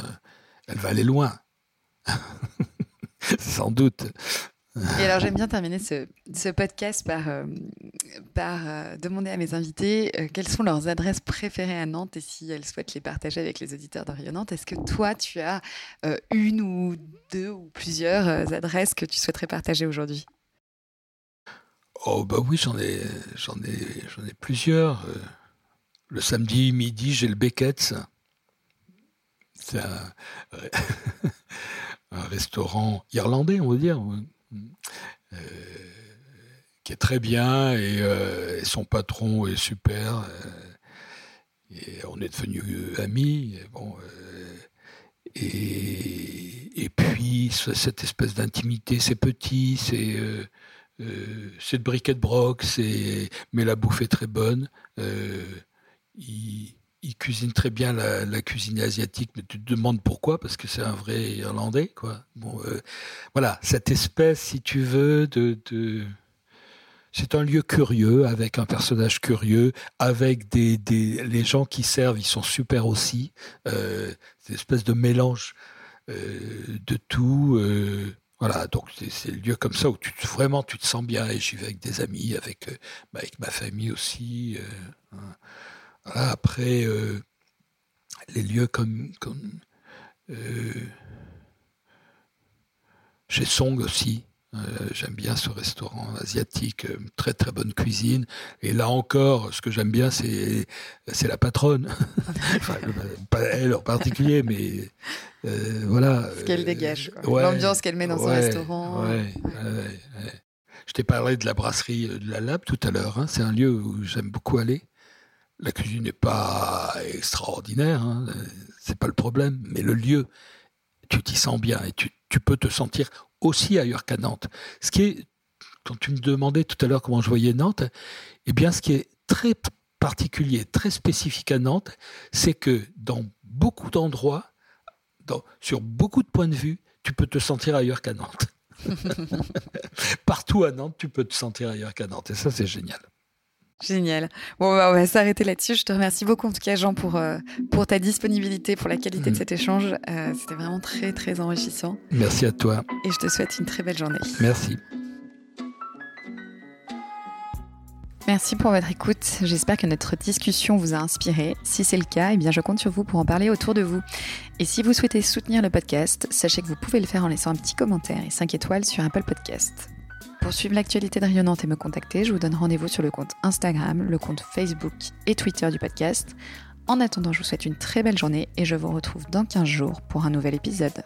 B: elle va aller loin. Sans doute.
A: Et alors j'aime bien terminer ce, podcast par, euh, euh, demander à mes invités euh, quelles sont leurs adresses préférées à Nantes et si elles souhaitent les partager avec les auditeurs de Nantes. Est-ce que toi tu as une ou deux ou plusieurs adresses que tu souhaiterais partager aujourd'hui?
B: Oh bah oui, j'en ai, j'en ai, j'en ai plusieurs. Le samedi midi, j'ai le Beckett's. C'est un, restaurant irlandais, on va dire qui est très bien euh, et, son patron est super. Euh, et on est devenus amis. Et bon, et, et, puis cette espèce d'intimité, c'est petit, c'est c'est de briquet de broc, mais la bouffe est très bonne. Il cuisine très bien la, cuisine asiatique, mais tu te demandes pourquoi, parce que c'est un vrai Irlandais, quoi. Bon, euh, voilà, cette espèce, si tu veux, de, c'est un lieu curieux avec un personnage curieux, avec des, des, les gens qui servent, ils sont super aussi. Euh, c'est une espèce de mélange euh, de tout. Voilà, donc c'est le lieu comme ça où tu vraiment tu te sens bien. Et j'y vais avec des amis, avec, bah, avec ma famille aussi. Hein après, euh, les lieux comme, comme euh, chez Song aussi. Euh, j'aime bien ce restaurant asiatique, très très bonne cuisine. Et là encore, ce que j'aime bien, c'est c'est la patronne. pas elle en particulier, mais voilà.
A: Ce qu'elle dégage, l'ambiance qu'elle met dans son restaurant.
B: Je t'ai parlé de la brasserie de la Lab tout à l'heure. Hein. C'est un lieu où j'aime beaucoup aller. La cuisine n'est pas extraordinaire, hein, c'est pas le problème, mais le lieu, tu t'y sens bien et tu, peux te sentir aussi ailleurs qu'à Nantes. Ce qui est, quand tu me demandais tout à l'heure comment je voyais Nantes, eh bien, ce qui est très particulier, très spécifique à Nantes, c'est que dans beaucoup d'endroits, sur beaucoup de points de vue, tu peux te sentir ailleurs qu'à Nantes. Partout à Nantes, tu peux te sentir ailleurs qu'à Nantes. Et ça, c'est génial.
A: Génial. Bon, bah, on va s'arrêter là-dessus. Je te remercie beaucoup, en tout cas, Jean, pour, euh, pour ta disponibilité, pour la qualité de mm. cet échange. Euh, c'était vraiment très, très enrichissant.
B: Merci à toi.
A: Et je te souhaite une très belle journée.
B: Merci.
A: Merci pour votre écoute. J'espère que notre discussion vous a inspiré. Si c'est le cas, eh bien je compte sur vous pour en parler autour de vous. Et si vous souhaitez soutenir le podcast, sachez que vous pouvez le faire en laissant un petit commentaire et 5 étoiles sur Apple Podcast. Pour suivre l'actualité de Rayonnante et me contacter, je vous donne rendez-vous sur le compte Instagram, le compte Facebook et Twitter du podcast. En attendant, je vous souhaite une très belle journée et je vous retrouve dans 15 jours pour un nouvel épisode.